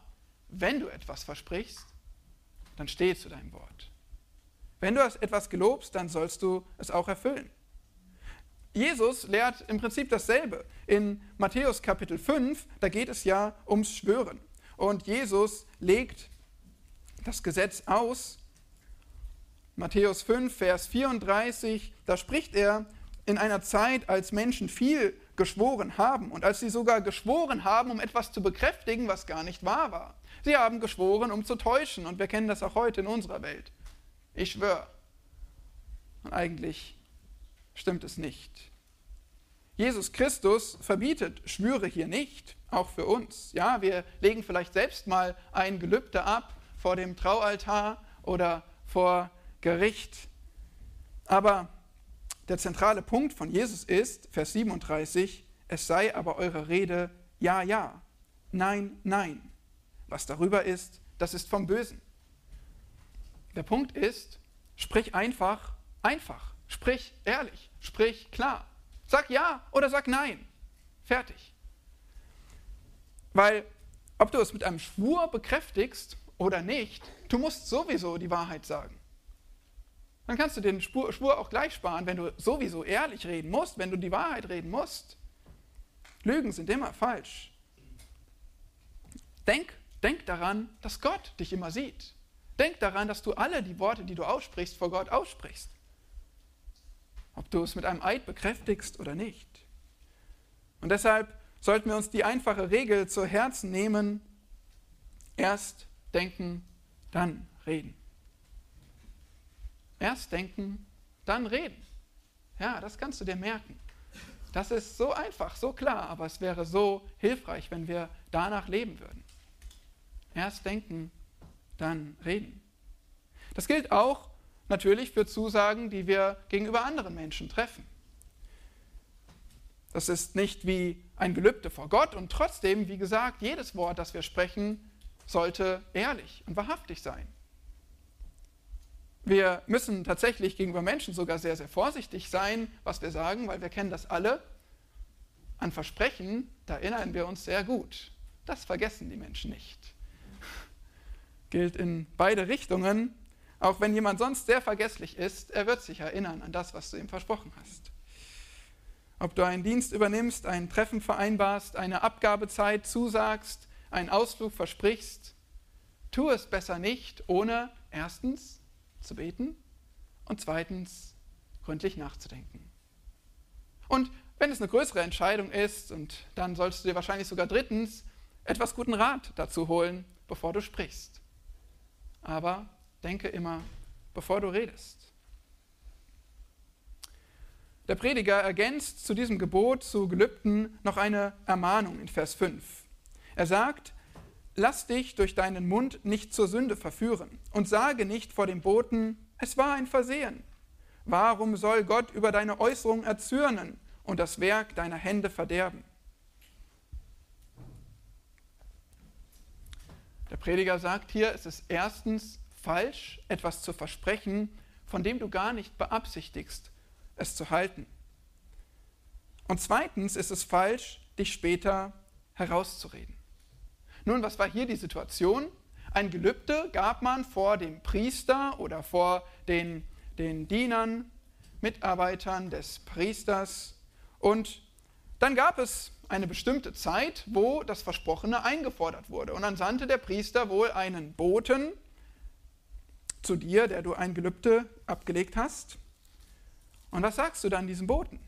wenn du etwas versprichst, dann steh zu deinem Wort. Wenn du etwas gelobst, dann sollst du es auch erfüllen. Jesus lehrt im Prinzip dasselbe. In Matthäus Kapitel 5, da geht es ja ums Schwören. Und Jesus legt das Gesetz aus. Matthäus 5, Vers 34, da spricht er in einer Zeit, als Menschen viel geschworen haben und als sie sogar geschworen haben, um etwas zu bekräftigen, was gar nicht wahr war. Sie haben geschworen, um zu täuschen und wir kennen das auch heute in unserer Welt. Ich schwöre. Und eigentlich stimmt es nicht. Jesus Christus verbietet Schwüre hier nicht, auch für uns. Ja, wir legen vielleicht selbst mal ein Gelübde ab vor dem Traualtar oder vor Gericht. Aber der zentrale Punkt von Jesus ist, Vers 37, es sei aber eure Rede ja, ja, nein, nein. Was darüber ist, das ist vom Bösen. Der Punkt ist, sprich einfach, einfach. Sprich ehrlich, sprich klar. Sag ja oder sag nein. Fertig. Weil, ob du es mit einem Schwur bekräftigst oder nicht, du musst sowieso die Wahrheit sagen. Dann kannst du den Schwur auch gleich sparen, wenn du sowieso ehrlich reden musst, wenn du die Wahrheit reden musst. Lügen sind immer falsch. Denk, denk daran, dass Gott dich immer sieht. Denk daran, dass du alle die Worte, die du aussprichst, vor Gott aussprichst ob du es mit einem Eid bekräftigst oder nicht. Und deshalb sollten wir uns die einfache Regel zu Herzen nehmen, erst denken, dann reden. Erst denken, dann reden. Ja, das kannst du dir merken. Das ist so einfach, so klar, aber es wäre so hilfreich, wenn wir danach leben würden. Erst denken, dann reden. Das gilt auch natürlich für Zusagen, die wir gegenüber anderen Menschen treffen. Das ist nicht wie ein Gelübde vor Gott und trotzdem, wie gesagt, jedes Wort, das wir sprechen, sollte ehrlich und wahrhaftig sein. Wir müssen tatsächlich gegenüber Menschen sogar sehr, sehr vorsichtig sein, was wir sagen, weil wir kennen das alle. An Versprechen, da erinnern wir uns sehr gut. Das vergessen die Menschen nicht. Gilt in beide Richtungen. Auch wenn jemand sonst sehr vergesslich ist, er wird sich erinnern an das, was du ihm versprochen hast. Ob du einen Dienst übernimmst, ein Treffen vereinbarst, eine Abgabezeit zusagst, einen Ausflug versprichst, tu es besser nicht, ohne erstens zu beten und zweitens gründlich nachzudenken. Und wenn es eine größere Entscheidung ist, und dann sollst du dir wahrscheinlich sogar drittens etwas guten Rat dazu holen, bevor du sprichst. Aber denke immer, bevor du redest. Der Prediger ergänzt zu diesem Gebot zu Gelübden noch eine Ermahnung in Vers 5. Er sagt, lass dich durch deinen Mund nicht zur Sünde verführen und sage nicht vor dem Boten, es war ein Versehen. Warum soll Gott über deine Äußerung erzürnen und das Werk deiner Hände verderben? Der Prediger sagt hier, es ist erstens falsch, etwas zu versprechen, von dem du gar nicht beabsichtigst, es zu halten. Und zweitens ist es falsch, dich später herauszureden. Nun, was war hier die Situation? Ein Gelübde gab man vor dem Priester oder vor den, den Dienern, Mitarbeitern des Priesters. Und dann gab es eine bestimmte Zeit, wo das Versprochene eingefordert wurde. Und dann sandte der Priester wohl einen Boten zu dir, der du ein Gelübde abgelegt hast. Und was sagst du dann diesem Boten?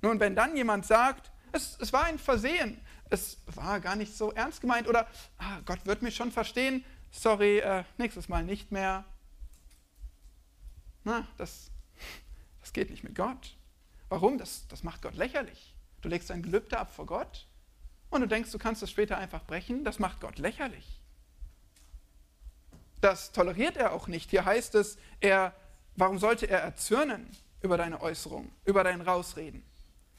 Nun, wenn dann jemand sagt, es, es war ein Versehen, es war gar nicht so ernst gemeint oder ah, Gott wird mich schon verstehen, sorry, äh, nächstes Mal nicht mehr. Na, das, das geht nicht mit Gott. Warum? Das, das macht Gott lächerlich. Du legst ein Gelübde ab vor Gott und du denkst, du kannst es später einfach brechen. Das macht Gott lächerlich. Das toleriert er auch nicht. Hier heißt es, er warum sollte er erzürnen über deine Äußerung, über dein Rausreden?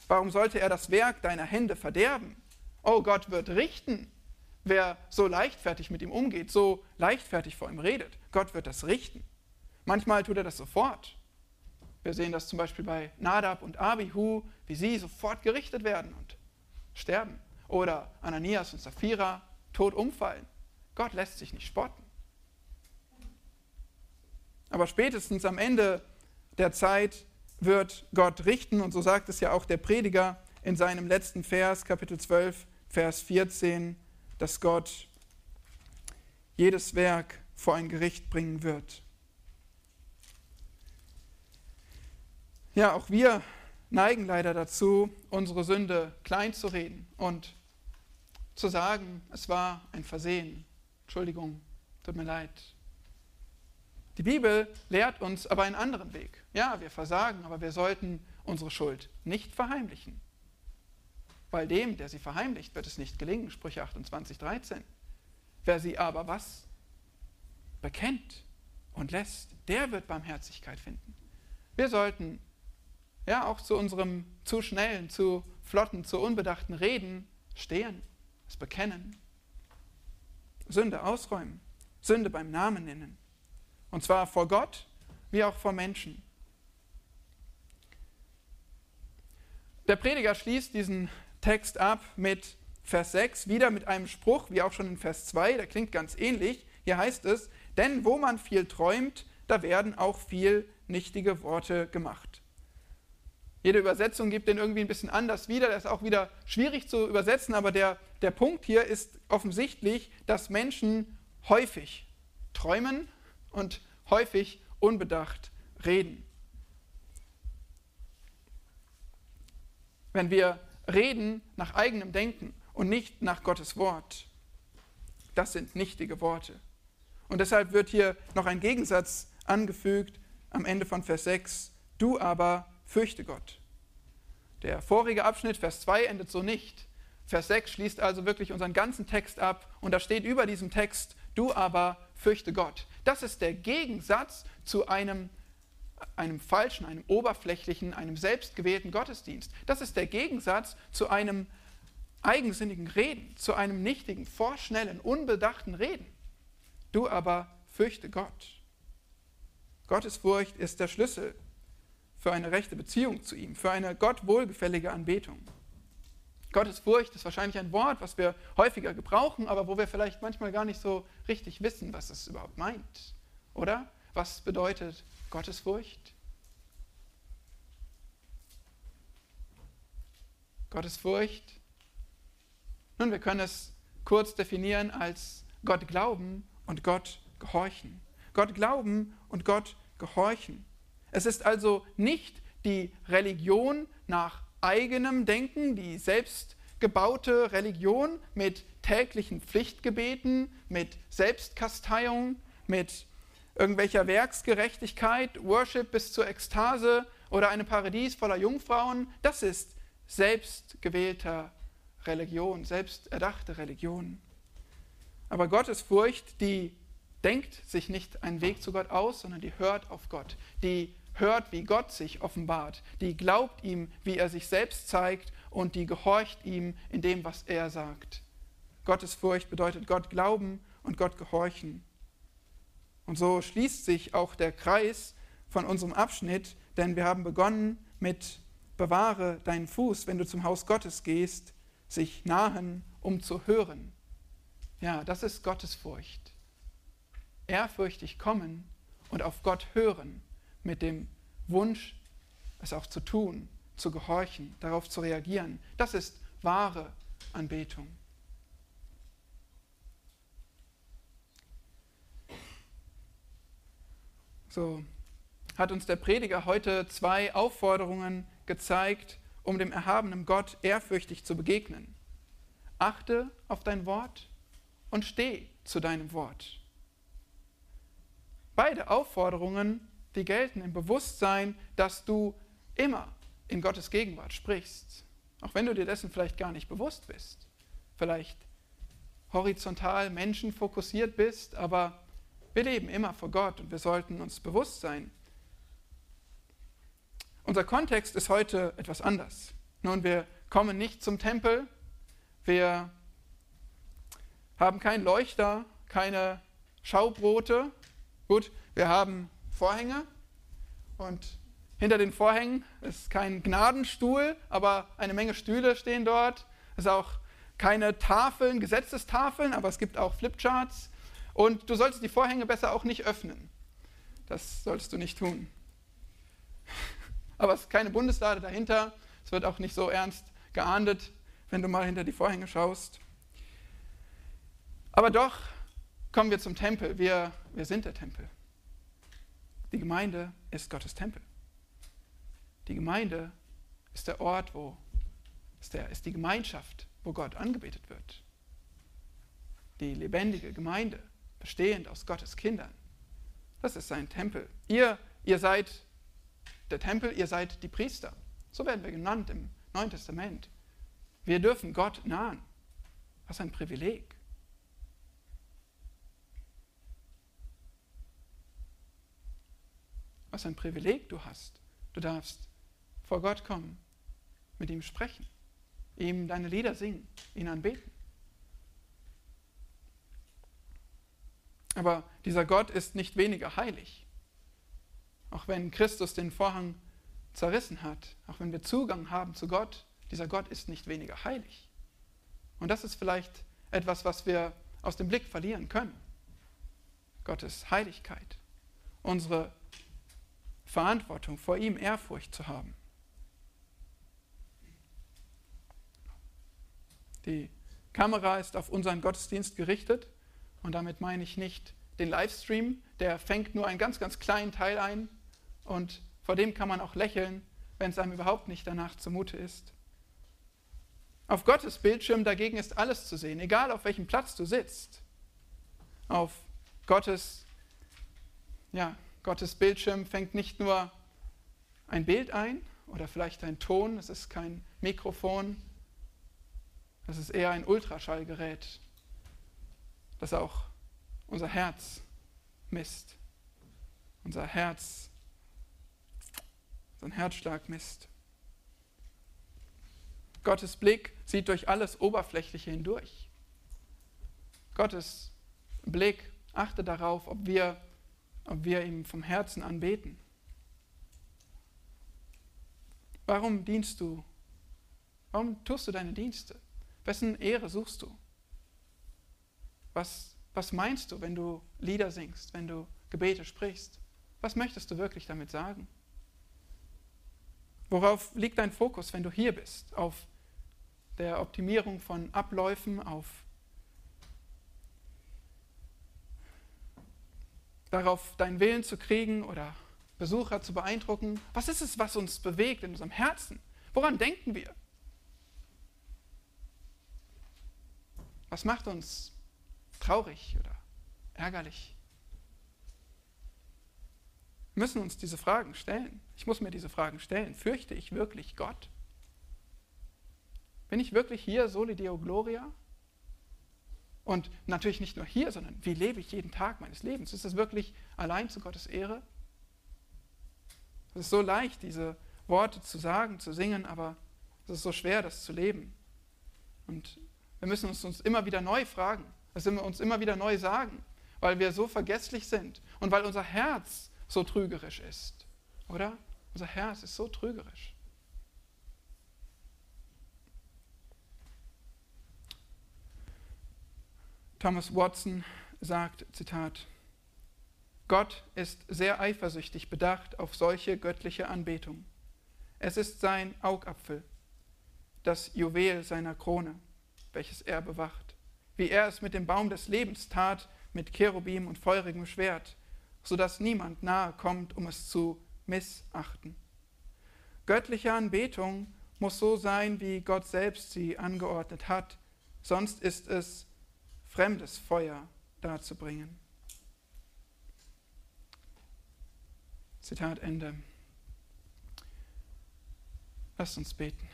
Warum sollte er das Werk deiner Hände verderben? Oh, Gott wird richten, wer so leichtfertig mit ihm umgeht, so leichtfertig vor ihm redet. Gott wird das richten. Manchmal tut er das sofort. Wir sehen das zum Beispiel bei Nadab und Abihu, wie sie sofort gerichtet werden und sterben. Oder Ananias und Sapphira tot umfallen. Gott lässt sich nicht spotten. Aber spätestens am Ende der Zeit wird Gott richten. Und so sagt es ja auch der Prediger in seinem letzten Vers, Kapitel 12, Vers 14, dass Gott jedes Werk vor ein Gericht bringen wird. Ja, auch wir neigen leider dazu, unsere Sünde klein zu reden und zu sagen, es war ein Versehen. Entschuldigung, tut mir leid, die Bibel lehrt uns aber einen anderen Weg. Ja, wir versagen, aber wir sollten unsere Schuld nicht verheimlichen. Weil dem, der sie verheimlicht, wird es nicht gelingen. Sprüche 28, 13. Wer sie aber was bekennt und lässt, der wird Barmherzigkeit finden. Wir sollten ja auch zu unserem zu schnellen, zu flotten, zu unbedachten Reden stehen, es bekennen, Sünde ausräumen, Sünde beim Namen nennen. Und zwar vor Gott wie auch vor Menschen. Der Prediger schließt diesen Text ab mit Vers 6, wieder mit einem Spruch, wie auch schon in Vers 2, der klingt ganz ähnlich. Hier heißt es, denn wo man viel träumt, da werden auch viel nichtige Worte gemacht. Jede Übersetzung gibt den irgendwie ein bisschen anders wieder. Das ist auch wieder schwierig zu übersetzen, aber der, der Punkt hier ist offensichtlich, dass Menschen häufig träumen und häufig unbedacht reden. Wenn wir reden nach eigenem Denken und nicht nach Gottes Wort, das sind nichtige Worte. Und deshalb wird hier noch ein Gegensatz angefügt am Ende von Vers 6. Du aber fürchte Gott. Der vorige Abschnitt, Vers 2, endet so nicht. Vers 6 schließt also wirklich unseren ganzen Text ab und da steht über diesem Text, du aber fürchte Gott. Das ist der Gegensatz zu einem, einem falschen, einem oberflächlichen, einem selbstgewählten Gottesdienst. Das ist der Gegensatz zu einem eigensinnigen Reden, zu einem nichtigen, vorschnellen, unbedachten Reden. Du aber fürchte Gott. Gottesfurcht ist der Schlüssel für eine rechte Beziehung zu ihm, für eine Gott wohlgefällige Anbetung. Gottesfurcht ist wahrscheinlich ein Wort, was wir häufiger gebrauchen, aber wo wir vielleicht manchmal gar nicht so richtig wissen, was es überhaupt meint. Oder? Was bedeutet Gottesfurcht? Gottesfurcht? Nun, wir können es kurz definieren als Gott glauben und Gott gehorchen. Gott glauben und Gott gehorchen. Es ist also nicht die Religion nach eigenem Denken, die selbstgebaute Religion mit täglichen Pflichtgebeten, mit Selbstkasteiung, mit irgendwelcher Werksgerechtigkeit, Worship bis zur Ekstase oder einem Paradies voller Jungfrauen, das ist selbstgewählter Religion, selbsterdachte Religion. Aber Gottesfurcht, die denkt sich nicht einen Weg zu Gott aus, sondern die hört auf Gott, die hört, wie Gott sich offenbart, die glaubt ihm, wie er sich selbst zeigt und die gehorcht ihm in dem, was er sagt. Gottes Furcht bedeutet Gott glauben und Gott gehorchen. Und so schließt sich auch der Kreis von unserem Abschnitt, denn wir haben begonnen mit Bewahre deinen Fuß, wenn du zum Haus Gottes gehst, sich nahen, um zu hören. Ja, das ist Gottes Furcht. Ehrfürchtig kommen und auf Gott hören mit dem Wunsch, es auch zu tun, zu gehorchen, darauf zu reagieren. Das ist wahre Anbetung. So hat uns der Prediger heute zwei Aufforderungen gezeigt, um dem erhabenen Gott ehrfürchtig zu begegnen. Achte auf dein Wort und steh zu deinem Wort. Beide Aufforderungen die gelten im Bewusstsein, dass du immer in Gottes Gegenwart sprichst. Auch wenn du dir dessen vielleicht gar nicht bewusst bist. Vielleicht horizontal menschenfokussiert bist, aber wir leben immer vor Gott und wir sollten uns bewusst sein, unser Kontext ist heute etwas anders. Nun, wir kommen nicht zum Tempel, wir haben keinen Leuchter, keine Schaubrote. Gut, wir haben Vorhänge und hinter den Vorhängen ist kein Gnadenstuhl, aber eine Menge Stühle stehen dort. Es ist auch keine Tafeln, Gesetzestafeln, aber es gibt auch Flipcharts. Und du solltest die Vorhänge besser auch nicht öffnen. Das solltest du nicht tun. [laughs] Aber es ist keine Bundeslade dahinter. Es wird auch nicht so ernst geahndet, wenn du mal hinter die Vorhänge schaust. Aber doch kommen wir zum Tempel. Wir, wir sind der Tempel. Die Gemeinde ist Gottes Tempel. Die Gemeinde ist der Ort, wo ist, der, ist die Gemeinschaft, wo Gott angebetet wird. Die lebendige Gemeinde, bestehend aus Gottes Kindern. Das ist sein Tempel. Ihr, ihr seid der Tempel, ihr seid die Priester. So werden wir genannt im Neuen Testament. Wir dürfen Gott nahen. Was ein Privileg. Was ein Privileg du hast. Du darfst vor Gott kommen, mit ihm sprechen, ihm deine Lieder singen, ihn anbeten. Aber dieser Gott ist nicht weniger heilig. Auch wenn Christus den Vorhang zerrissen hat, auch wenn wir Zugang haben zu Gott, dieser Gott ist nicht weniger heilig. Und das ist vielleicht etwas, was wir aus dem Blick verlieren können. Gottes Heiligkeit, unsere Verantwortung, vor ihm Ehrfurcht zu haben. Die Kamera ist auf unseren Gottesdienst gerichtet und damit meine ich nicht den Livestream, der fängt nur einen ganz, ganz kleinen Teil ein und vor dem kann man auch lächeln, wenn es einem überhaupt nicht danach zumute ist. Auf Gottes Bildschirm dagegen ist alles zu sehen, egal auf welchem Platz du sitzt. Auf Gottes, ja, Gottes Bildschirm fängt nicht nur ein Bild ein oder vielleicht ein Ton, es ist kein Mikrofon, es ist eher ein Ultraschallgerät, das auch unser Herz misst, unser Herz, unseren Herzschlag misst. Gottes Blick sieht durch alles Oberflächliche hindurch. Gottes Blick achtet darauf, ob wir, ob wir ihm vom Herzen anbeten. Warum dienst du? Warum tust du deine Dienste? Wessen Ehre suchst du? Was, was meinst du, wenn du Lieder singst, wenn du Gebete sprichst? Was möchtest du wirklich damit sagen? Worauf liegt dein Fokus, wenn du hier bist? Auf der Optimierung von Abläufen, auf darauf deinen Willen zu kriegen oder Besucher zu beeindrucken? Was ist es, was uns bewegt in unserem Herzen? Woran denken wir? Was macht uns traurig oder ärgerlich? Wir müssen uns diese Fragen stellen. Ich muss mir diese Fragen stellen. Fürchte ich wirklich Gott? Bin ich wirklich hier, Soli Deo Gloria? Und natürlich nicht nur hier, sondern wie lebe ich jeden Tag meines Lebens? Ist es wirklich allein zu Gottes Ehre? Es ist so leicht, diese Worte zu sagen, zu singen, aber es ist so schwer, das zu leben. Und wir müssen uns, uns immer wieder neu fragen, das wir uns immer wieder neu sagen, weil wir so vergesslich sind und weil unser Herz so trügerisch ist. Oder? Unser Herz ist so trügerisch. Thomas Watson sagt, Zitat, Gott ist sehr eifersüchtig bedacht auf solche göttliche Anbetung. Es ist sein Augapfel, das Juwel seiner Krone, welches er bewacht, wie er es mit dem Baum des Lebens tat, mit Cherubim und feurigem Schwert, so dass niemand nahe kommt, um es zu missachten. Göttliche Anbetung muss so sein, wie Gott selbst sie angeordnet hat, sonst ist es fremdes Feuer darzubringen. Zitat Ende. Lasst uns beten.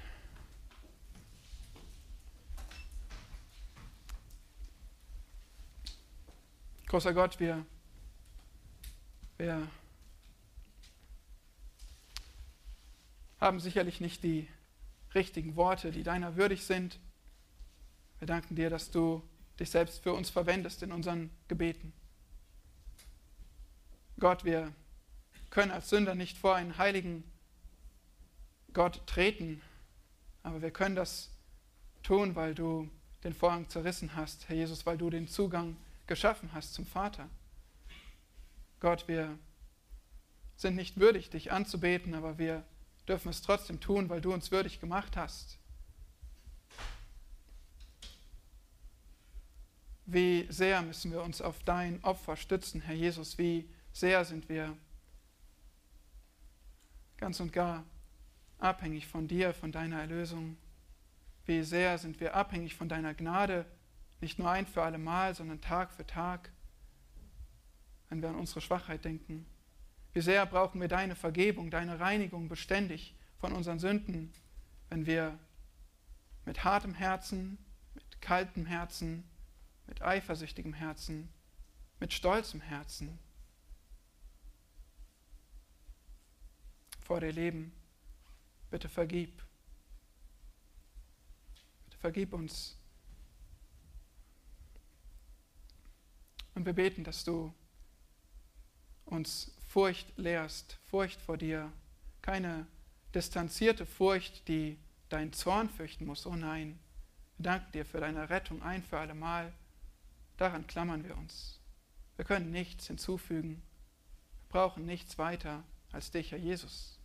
Großer Gott, wir, wir haben sicherlich nicht die richtigen Worte, die deiner würdig sind. Wir danken dir, dass du dich selbst für uns verwendest in unseren Gebeten. Gott, wir können als Sünder nicht vor einen heiligen Gott treten, aber wir können das tun, weil du den Vorhang zerrissen hast, Herr Jesus, weil du den Zugang geschaffen hast zum Vater. Gott, wir sind nicht würdig, dich anzubeten, aber wir dürfen es trotzdem tun, weil du uns würdig gemacht hast. Wie sehr müssen wir uns auf dein Opfer stützen, Herr Jesus, wie sehr sind wir ganz und gar abhängig von dir, von deiner Erlösung. Wie sehr sind wir abhängig von deiner Gnade, nicht nur ein für alle Mal, sondern Tag für Tag, wenn wir an unsere Schwachheit denken. Wie sehr brauchen wir deine Vergebung, deine Reinigung beständig von unseren Sünden, wenn wir mit hartem Herzen, mit kaltem Herzen, mit eifersüchtigem Herzen, mit stolzem Herzen vor dir leben. Bitte vergib. Bitte vergib uns. Und wir beten, dass du uns Furcht lehrst, Furcht vor dir, keine distanzierte Furcht, die deinen Zorn fürchten muss. Oh nein, wir danken dir für deine Rettung ein für alle Mal. Daran klammern wir uns. Wir können nichts hinzufügen. Wir brauchen nichts weiter als dich, Herr Jesus.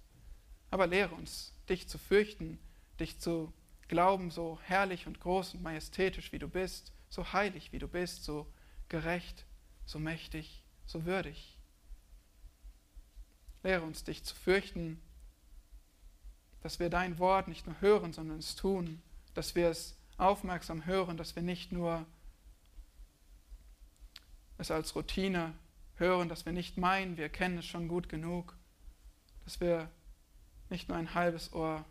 Aber lehre uns, dich zu fürchten, dich zu glauben, so herrlich und groß und majestätisch wie du bist, so heilig wie du bist, so gerecht, so mächtig, so würdig. Lehre uns, dich zu fürchten, dass wir dein Wort nicht nur hören, sondern es tun, dass wir es aufmerksam hören, dass wir nicht nur es als Routine hören, dass wir nicht meinen, wir kennen es schon gut genug, dass wir nicht nur ein halbes Ohr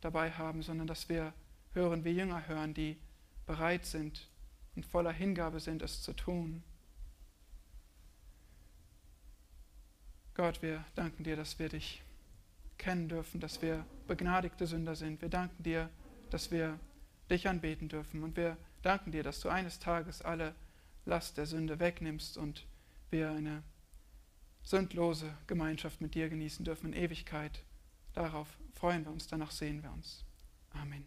dabei haben, sondern dass wir hören, wie Jünger hören, die bereit sind und voller Hingabe sind, es zu tun. Gott, wir danken dir, dass wir dich kennen dürfen, dass wir begnadigte Sünder sind. Wir danken dir, dass wir dich anbeten dürfen. Und wir danken dir, dass du eines Tages alle Last der Sünde wegnimmst und wir eine sündlose Gemeinschaft mit dir genießen dürfen in Ewigkeit. Darauf freuen wir uns, danach sehen wir uns. Amen.